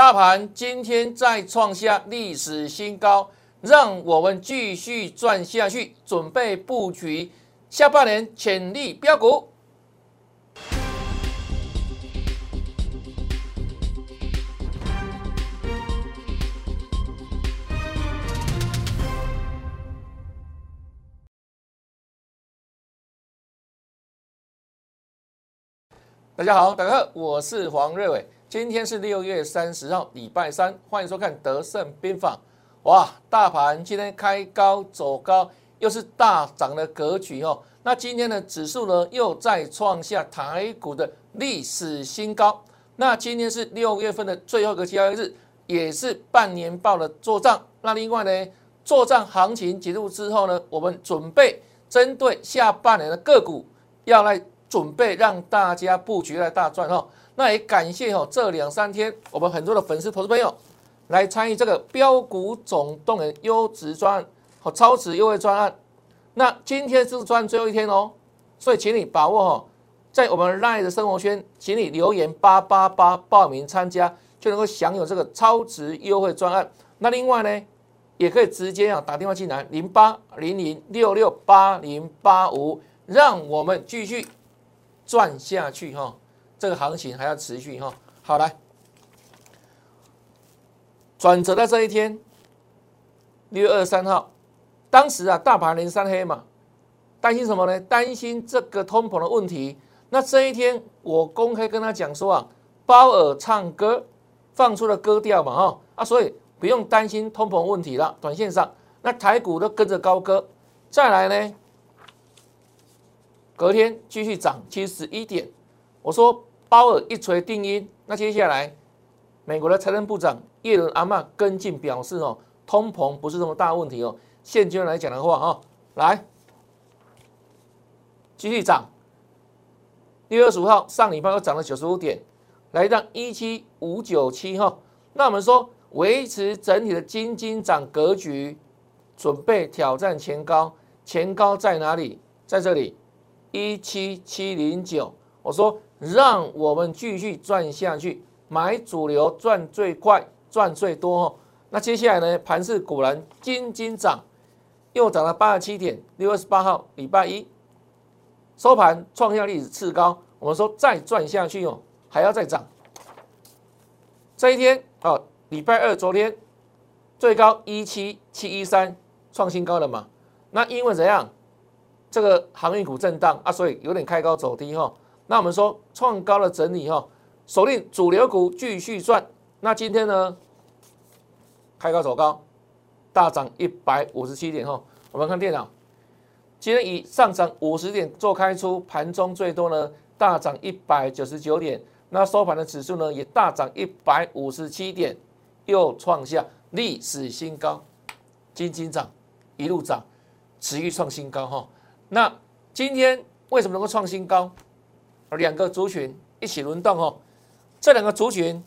大盘今天再创下历史新高，让我们继续赚下去，准备布局下半年潜力标股。大家好，大家好，我是黄瑞伟。今天是六月三十号，礼拜三，欢迎收看德胜兵法。哇，大盘今天开高走高，又是大涨的格局哦。那今天的指数呢，又再创下台股的历史新高。那今天是六月份的最后一个交易日，也是半年报的做账。那另外呢，做账行情结束之后呢，我们准备针对下半年的个股要来。准备让大家布局来大赚哈，那也感谢哈这两三天我们很多的粉丝投资朋友来参与这个标股总动员优质专案和超值优惠专案。那今天是专最后一天哦，所以请你把握哈，在我们赖的生活圈，请你留言八八八报名参加，就能够享有这个超值优惠专案。那另外呢，也可以直接啊打电话进来零八零零六六八零八五，让我们继续。赚下去哈，这个行情还要持续哈。好来，转折在这一天，六月二十三号，当时啊大盘连三黑嘛，担心什么呢？担心这个通膨的问题。那这一天我公开跟他讲说啊，包尔唱歌放出了歌调嘛哈啊，所以不用担心通膨问题了。短线上，那台股都跟着高歌，再来呢？隔天继续涨七十一点，我说鲍尔一锤定音，那接下来美国的财政部长耶伦阿曼跟进表示哦，通膨不是什么大问题哦，现阶段来讲的话哈，来继续涨，六月二十五号上礼拜又涨了九十五点，来到一七五九七哈，那我们说维持整体的金金涨格局，准备挑战前高，前高在哪里？在这里。一七七零九，我说让我们继续赚下去，买主流赚最快，赚最多哦。那接下来呢？盘市果然金金涨，又涨了八十七点。六月十八号礼拜一收盘创下历史次高，我们说再赚下去哦，还要再涨。这一天哦，礼拜二昨天最高一七七一三创新高了嘛？那因为怎样？这个航运股震荡啊，所以有点开高走低哈。那我们说创高的整理哈，锁定主流股继续赚。那今天呢，开高走高，大涨一百五十七点哈。我们看电脑，今天以上涨五十点做开出，盘中最多呢大涨一百九十九点。那收盘的指数呢也大涨一百五十七点，又创下历史新高，金金涨，一路涨，持续创新高哈。那今天为什么能够创新高？两个族群一起轮动哦，这两个族群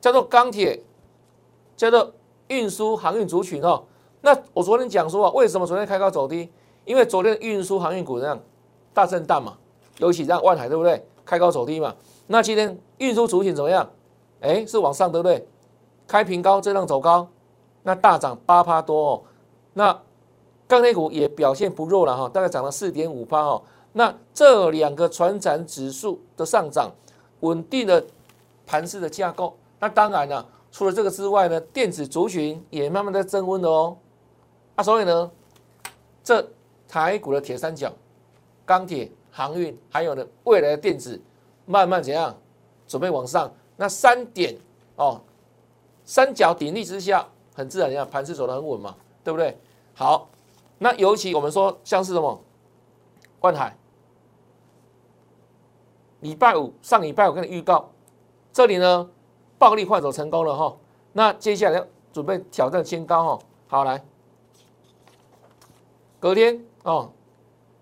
叫做钢铁，叫做运输航运族群哦。那我昨天讲说啊，为什么昨天开高走低？因为昨天运输航运股这样大震荡嘛，尤其让万海对不对？开高走低嘛。那今天运输族群怎么样？哎，是往上对不对？开平高，震荡走高，那大涨八趴多哦。那钢铁股也表现不弱了哈，大概涨了四点五八哦。那这两个船产指数的上涨，稳定的盘势的架构。那当然了，除了这个之外呢，电子族群也慢慢在增温的哦。啊，所以呢，这台股的铁三角，钢铁、航运，还有呢未来的电子，慢慢怎样准备往上？那三点哦，三角鼎立之下，很自然，你看盘势走得很稳嘛，对不对？好。那尤其我们说像是什么，万海，礼拜五上礼拜我跟你预告，这里呢暴力换手成功了哈，那接下来要准备挑战新高哈，好来，隔天哦，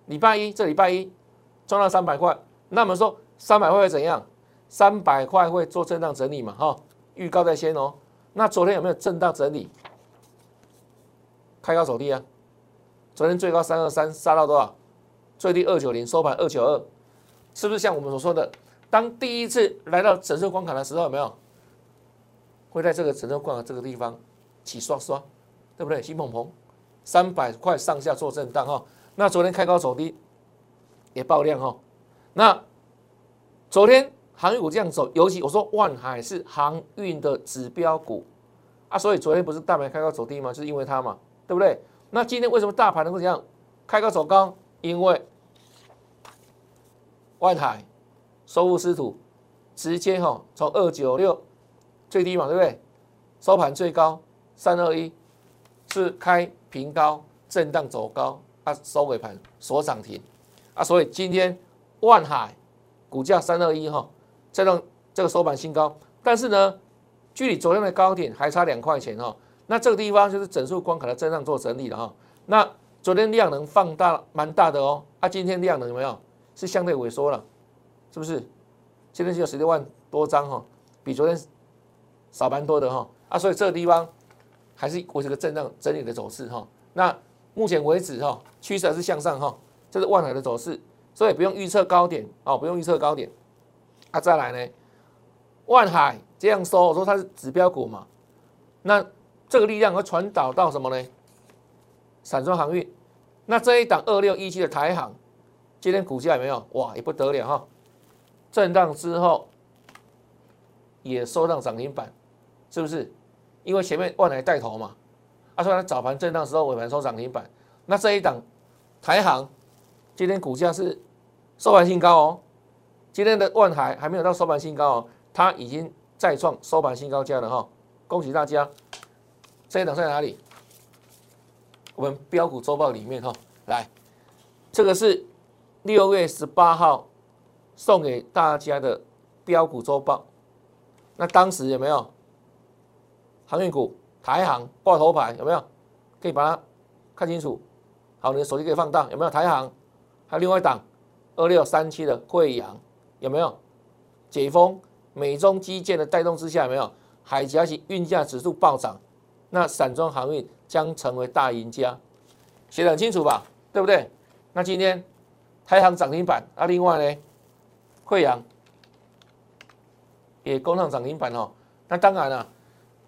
礼拜一这礼拜一赚到三百块，那我们说三百块会怎样？三百块会做震荡整理嘛哈，预告在先哦，那昨天有没有震荡整理？开高走低啊？昨天最高三二三杀到多少？最低二九零，收盘二九二，是不是像我们所说的，当第一次来到整数关卡的时候，有没有会在这个成交冠的这个地方起刷刷，对不对？新鹏鹏三百块上下做震荡哈，那昨天开高走低也爆量哈，那昨天航运股这样走，尤其我说万海是航运的指标股啊，所以昨天不是大盘开高走低吗？就是因为它嘛，对不对？那今天为什么大盘能够这样开高走高？因为万海收复失土，直接哈从二九六最低嘛，对不对？收盘最高三二一，是开平高震荡走高，啊收尾盘锁涨停，啊所以今天万海股价三二一哈，再让这个收盘新高，但是呢，距离昨天的高点还差两块钱哈，那这个地方就是整数关卡的震荡做整理了哈，那昨天量能放大蛮大的哦，啊今天量能有没有？是相对萎缩了？是不是？今天只有十六万多张哈，比昨天少蛮多的哈啊，所以这个地方还是维持个震荡整理的走势哈。那目前为止哈，趋势还是向上哈，这是万海的走势，所以不用预测高点哦，不用预测高点。啊，再来呢，万海这样说，我说它是指标股嘛，那这个力量会传导到什么呢？散装航运，那这一档二六一七的台航，今天股价有没有？哇，也不得了哈。震荡之后也收上涨停板，是不是？因为前面万来带头嘛，啊，所以早盘震荡之后尾盘收涨停板。那这一档台行今天股价是收盘新高哦，今天的万海还没有到收盘新高哦，它已经再创收盘新高价了哈，恭喜大家！这一档在哪里？我们标股周报里面哈，来，这个是六月十八号。送给大家的标股周报，那当时有没有航运股台航挂头牌？有没有？可以把它看清楚。好，你的手机可以放大，有没有台航？还有另外一档二六三七的贵阳，有没有？解封美中基建的带动之下，有没有？海峡型运价指数暴涨，那散装航运将成为大赢家，写得很清楚吧？对不对？那今天台航涨停板，那另外呢？惠阳也攻上涨停板哦，那当然了，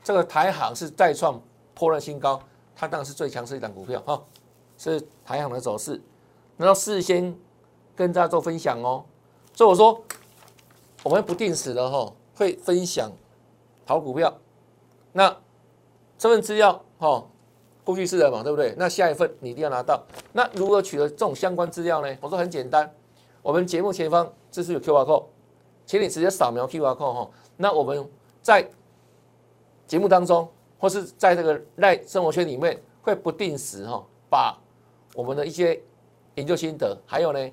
这个台行是再创破了新高，它当然是最强势一档股票哈，是台行的走势，然后事先跟大家做分享哦，所以我说我们不定时的哈会分享好股票，那这份资料哈过去式的嘛，对不对？那下一份你一定要拿到，那如何取得这种相关资料呢？我说很简单。我们节目前方这是有 Q R code，请你直接扫描 Q R code 哈。那我们在节目当中，或是在这个赖生活圈里面，会不定时哈，把我们的一些研究心得，还有呢，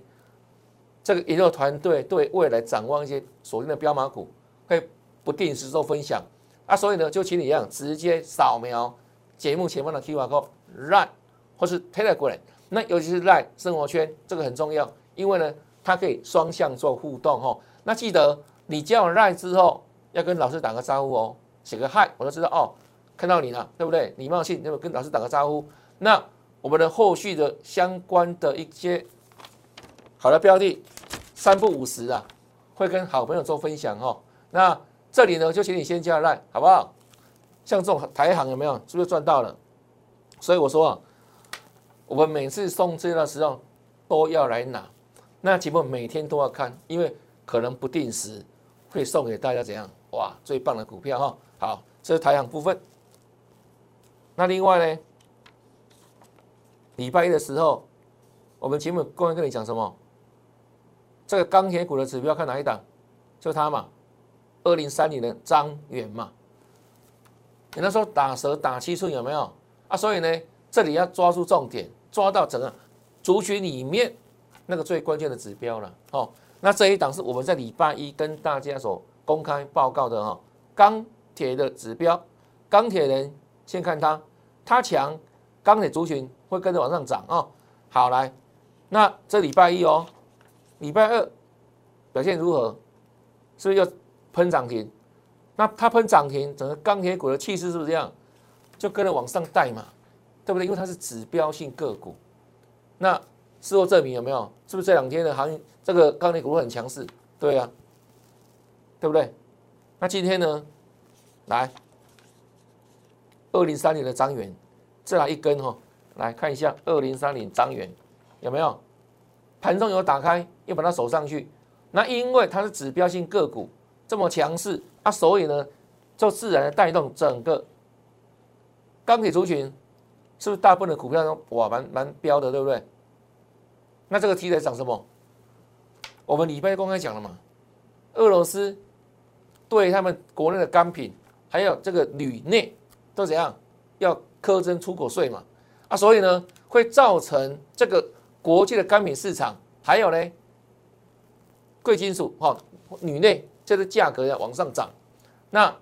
这个研究团队对未来展望一些锁定的标码股，会不定时做分享啊。所以呢，就请你一样，直接扫描节目前方的 Q R code，或是 Telegram，那尤其是 Line 生活圈，这个很重要，因为呢。它可以双向做互动哈，那记得你加完 line 之后要跟老师打个招呼哦，写个嗨，我就知道哦，看到你了，对不对？礼貌性那么跟老师打个招呼。那我们的后续的相关的一些好的标的，三不五十啊，会跟好朋友做分享哈。那这里呢，就请你先加 line 好不好？像这种台行有没有？是不是赚到了？所以我说啊，我们每次送资料的时候都要来拿。那节目每天都要看，因为可能不定时会送给大家怎样哇最棒的股票哈。好，这是台行部分。那另外呢，礼拜一的时候，我们节目公开跟你讲什么？这个钢铁股的指标看哪一档？就它嘛，二零三零的张元嘛。你那时候打蛇打七寸有没有啊？所以呢，这里要抓住重点，抓到整个族群里面。那个最关键的指标了，哦，那这一档是我们在礼拜一跟大家所公开报告的哈，钢铁的指标，钢铁人先看它，它强，钢铁族群会跟着往上涨啊。好来，那这礼拜一哦，礼拜二表现如何？是不是又喷涨停？那它喷涨停，整个钢铁股的气势是不是这样？就跟着往上带嘛，对不对？因为它是指标性个股，那。事后证明有没有？是不是这两天的行这个钢铁股很强势？对啊，对不对？那今天呢？来，二零三零的张元，再来一根哈，来看一下二零三零张元有没有盘中有打开，又把它守上去。那因为它是指标性个股这么强势啊，所以呢就自然带动整个钢铁族群，是不是大部分的股票都哇蛮蛮标的，对不对？那这个题材涨什么？我们礼拜公开讲了嘛，俄罗斯对他们国内的钢品还有这个铝镍都怎样要苛征出口税嘛？啊，所以呢会造成这个国际的钢品市场还有呢。贵金属哈，铝内这个价格要往上涨，那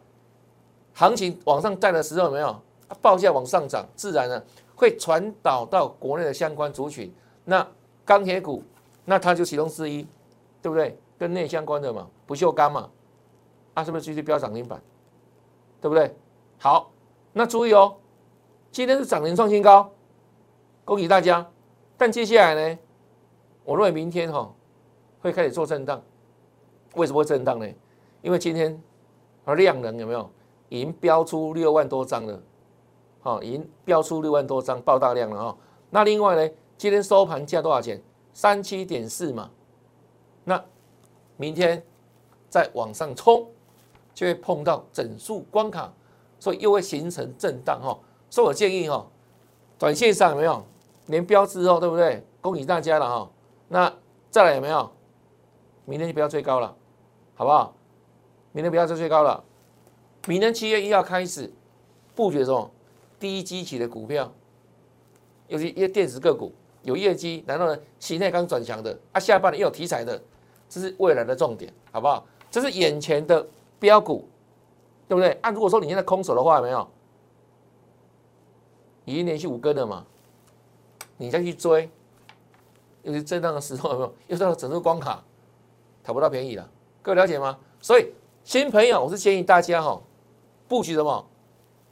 行情往上带的时候有没有？报价往上涨，自然呢会传导到国内的相关族群。那钢铁股，那它就其中之一，对不对？跟内相关的嘛，不锈钢嘛，啊，是不是继续飙涨停板？对不对？好，那注意哦，今天是涨停创新高，恭喜大家。但接下来呢，我认为明天哈。会开始做震荡，为什么会震荡呢？因为今天而量能有没有已经标出六万多张了？好，已经标出六万多张爆大量了哈。那另外呢，今天收盘价多少钱？三七点四嘛。那明天再往上冲，就会碰到整数关卡，所以又会形成震荡哈。所以我建议哈，短线上有没有连标之后，对不对？恭喜大家了哈。那再来有没有？明天就不要追高了，好不好？明天不要再追高了。明天七月一号开始布局什么？低基期的股票，尤其一些电子个股有业绩，然后呢，形态刚转强的啊，下半年又有题材的，这是未来的重点，好不好？这是眼前的标股，对不对？啊，如果说你现在空手的话，有没有？已经连续五根了嘛，你再去追，又是震荡的时候，有没有？又到了整个光卡。讨不到便宜了，各位了解吗？所以新朋友，我是建议大家哈，布局什么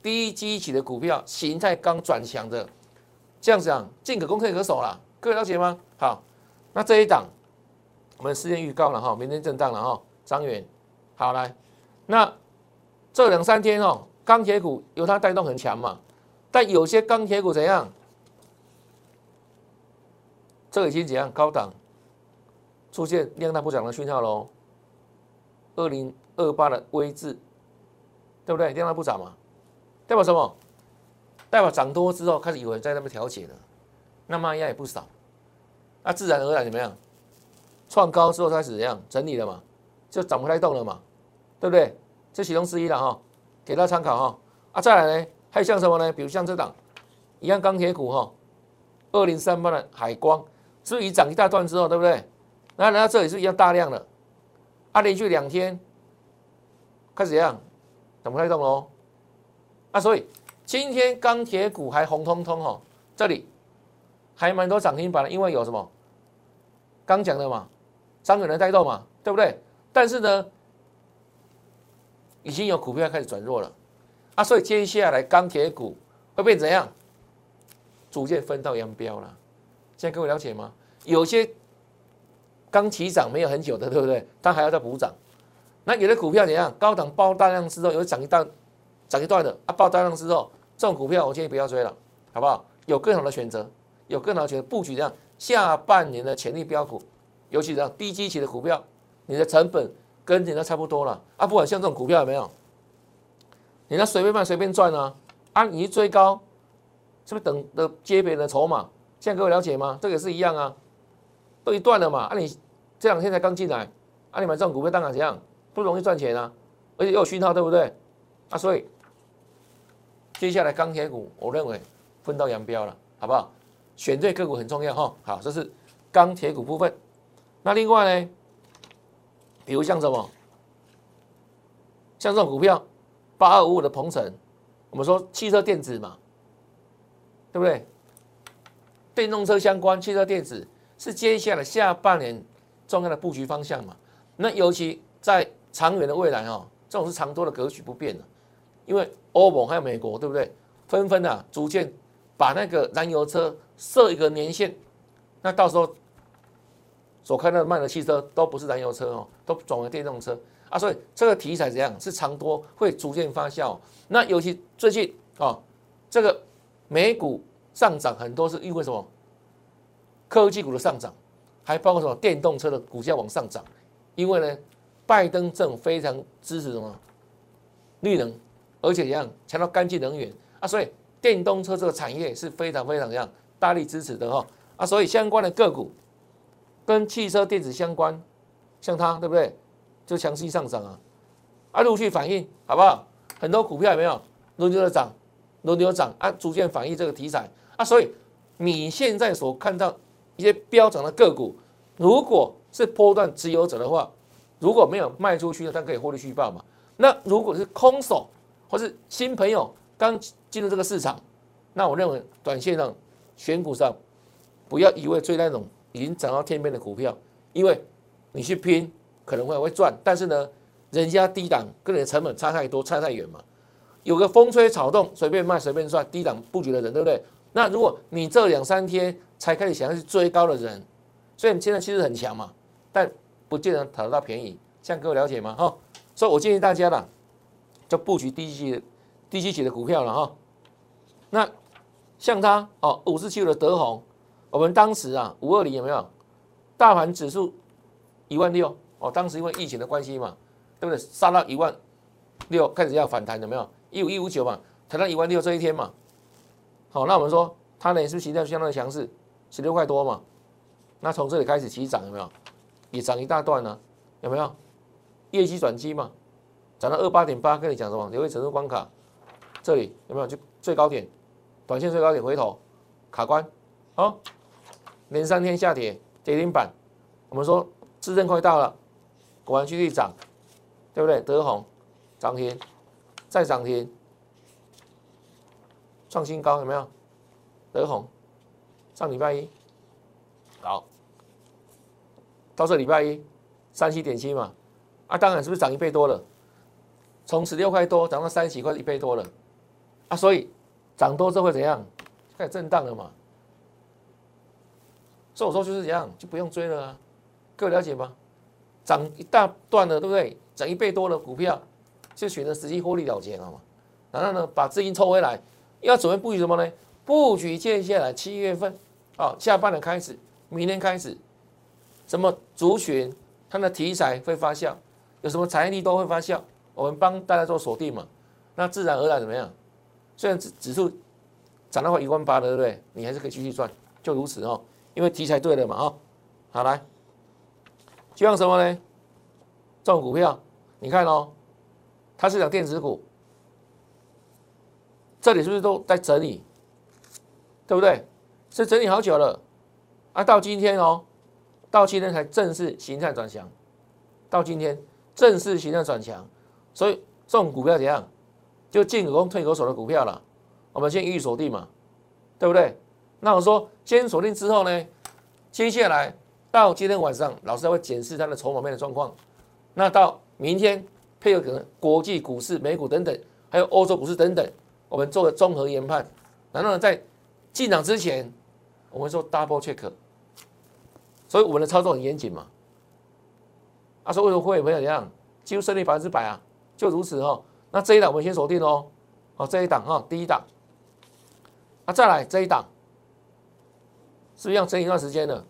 低基期的股票，形态刚转强的，这样子啊，进可攻，退可守啦。各位了解吗？好，那这一档我们事先预告了哈，明天震荡了哈，张远，好来，那这两三天哦，钢铁股由它带动很强嘛，但有些钢铁股怎样？这已经怎样高档？出现量大不涨的讯号喽，二零二八的微字，对不对？量大不涨嘛，代表什么？代表涨多之后开始有人在那边调节了，那卖压也不少，那自然而然怎么样？创高之后开始怎样整理了嘛，就涨不太动了嘛，对不对？这其中之一了哈，给大家参考哈。啊，再来呢，还有像什么呢？比如像这档一样钢铁股哈，二零三八的海光，至于涨一大段之后，对不对？那来到这里是一样大量的，啊，连续两天开始怎样，怎么开动喽？啊，所以今天钢铁股还红彤彤哦，这里还蛮多涨停板的，因为有什么？刚讲的嘛，张远能带动嘛，对不对？但是呢，已经有股票开始转弱了，啊，所以接下来钢铁股会变怎样？逐渐分道扬镳了。现在各位了解吗？有些。刚起涨没有很久的，对不对？它还要再补涨。那有的股票怎样？高档爆大量之后，有涨一段，涨一段的啊，爆大量之后，这种股票我建议不要追了，好不好？有更好的选择，有更好的选择布局这样下半年的潜力标股，尤其这样低基期的股票，你的成本跟人家差不多了啊。不管像这种股票有没有，你那随便卖随便赚啊啊！你一追高，是不是等的接别人的筹码？现在各位了解吗？这个也是一样啊。都一段了嘛？啊，你这两天才刚进来，啊，你买这种股票当然怎样不容易赚钱啊，而且又有讯号，对不对？啊，所以接下来钢铁股，我认为分道扬镳了，好不好？选对个股很重要哈。好，这是钢铁股部分。那另外呢，比如像什么，像这种股票八二五五的鹏程，我们说汽车电子嘛，对不对？电动车相关，汽车电子。是接下来下半年重要的布局方向嘛？那尤其在长远的未来哦，这种是长多的格局不变的，因为欧盟还有美国，对不对？纷纷啊，逐渐把那个燃油车设一个年限，那到时候所看到的卖的汽车都不是燃油车哦，都转为电动车啊，所以这个题材怎样？是长多会逐渐发酵。那尤其最近哦，这个美股上涨很多是因为什么？科技股的上涨，还包括什么电动车的股价往上涨，因为呢，拜登政非常支持什么绿能，而且一样强调干净能源啊，所以电动车这个产业是非常非常一样大力支持的哈啊，所以相关的个股跟汽车电子相关，像它对不对？就强势上涨啊，啊陆续反应好不好？很多股票有没有轮流的涨，轮流涨啊，逐渐反映这个题材啊，所以你现在所看到。一些飙涨的个股，如果是波段持有者的话，如果没有卖出去，它可以获利续报嘛？那如果是空手或是新朋友刚进入这个市场，那我认为短线上选股上不要一味追那种已经涨到天边的股票，因为你去拼可能会会赚，但是呢，人家低档跟你的成本差太多，差太远嘛。有个风吹草动随便卖随便赚，低档布局的人对不对？那如果你这两三天才开始想要去追高的人，所以你现在其实很强嘛，但不见得讨得到便宜，这样各位了解吗？哈，所以我建议大家啦，就布局低级、低级级的股票了哈。那像它哦，五十七的德宏，我们当时啊，五二零有没有？大盘指数一万六哦，当时因为疫情的关系嘛，对不对？杀到一万六开始要反弹，有没有？一五一五九嘛，谈到一万六这一天嘛。好，那我们说它呢是不是形态相当的强势？十六块多嘛，那从这里开始起涨有没有？也涨一大段呢，有没有？业绩转机嘛，涨到二八点八，跟你讲什么？留意整数关卡，这里有没有？就最高点，短线最高点回头卡关，好，连三天下跌跌停板，我们说自证快到了，果然继续涨，对不对？德宏涨停，再涨停。创新高有没有？德宏上礼拜一好，到这礼拜一三七点七嘛，啊，当然是不是涨一倍多了？从十六块多涨到三十几块，一倍多了啊！所以涨多之后会怎样？开始震荡了嘛？所以我说就是这样，就不用追了啊！各位了解吗？涨一大段了，对不对？涨一倍多了股票，就选择实际获利了结了嘛？然后呢，把资金抽回来。要准备布局什么呢？布局接下来七月份，啊，下半年开始，明年开始，什么族群它的题材会发酵，有什么产业力都会发酵，我们帮大家做锁定嘛。那自然而然怎么样？虽然指指数涨到一万八了，对不对？你还是可以继续赚，就如此哦。因为题材对了嘛，哦，好来，就像什么呢？这种股票，你看哦，它是讲电子股。这里是不是都在整理，对不对？是整理好久了啊！到今天哦，到今天才正式形态转强，到今天正式形态转强，所以这种股票怎样？就进可攻退可守的股票了。我们先预锁定嘛，对不对？那我说先锁定之后呢，接下来到今天晚上，老师会检视它的筹码面的状况。那到明天配合可能国际股市、美股等等，还有欧洲股市等等。我们做个综合研判，然后呢，在进场之前，我们做 double check，所以我们的操作很严谨嘛。啊，所以会有朋友怎样，几乎胜率百分之百啊，就如此哦。那这一档我们先锁定哦，哦这一档哈，第一档，啊再来这一档，是不是要整一段时间了？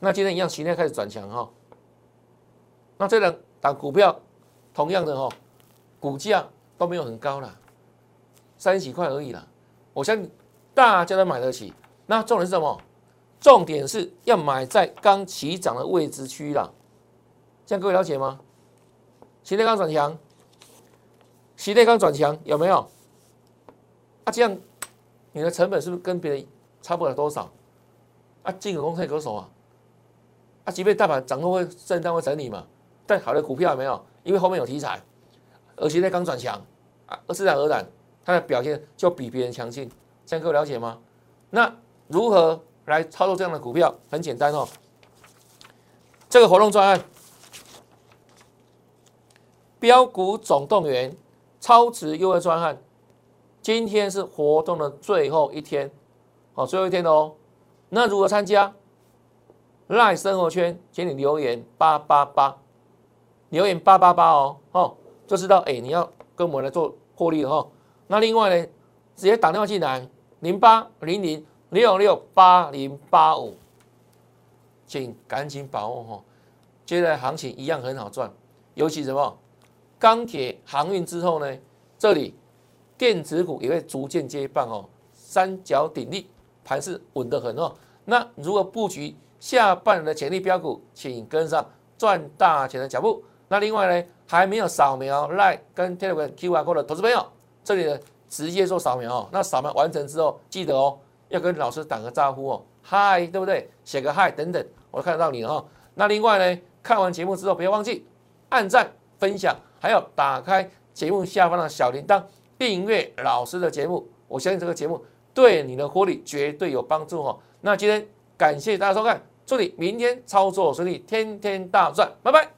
那今天一样，形态开始转强哈。那这两档股票，同样的哈，股价都没有很高了。三十几块而已啦，我相信大家都买得起。那重点是什么？重点是要买在刚起涨的位置区啦。这样各位了解吗？洗内刚转强，洗内刚转强有没有？啊，这样你的成本是不是跟别人差不了多少？啊，进可攻退可守啊。啊，即便大盘涨后会震荡会整理嘛，但好的股票有没有？因为后面有题材，而且在刚转强啊，自然而然。它的表现就比别人强劲，这样各位了解吗？那如何来操作这样的股票？很简单哦。这个活动专案，标股总动员超值优惠专案，今天是活动的最后一天，好，最后一天哦。那如何参加？赖生活圈，请你留言八八八，留言八八八哦，哦，就知道哎，你要跟我们来做获利了哈。那另外呢，直接打电话进来，零八零零六六八零八五，请赶紧把握哈。接下来行情一样很好赚，尤其什么钢铁航运之后呢？这里电子股也会逐渐接棒哦，三角鼎立，盘势稳得很哦。那如果布局下半年的潜力标股，请跟上赚大钱的脚步。那另外呢，还没有扫描 Line 跟 Telegram QR Code 的投资朋友，这里呢直接做扫描哦。那扫描完成之后，记得哦，要跟老师打个招呼哦，嗨，对不对？写个嗨等等，我看得到你了哈。那另外呢？看完节目之后，不要忘记按赞、分享，还要打开节目下方的小铃铛，订阅老师的节目。我相信这个节目对你的获利绝对有帮助哦。那今天感谢大家收看，祝你明天操作顺利，天天大赚，拜拜。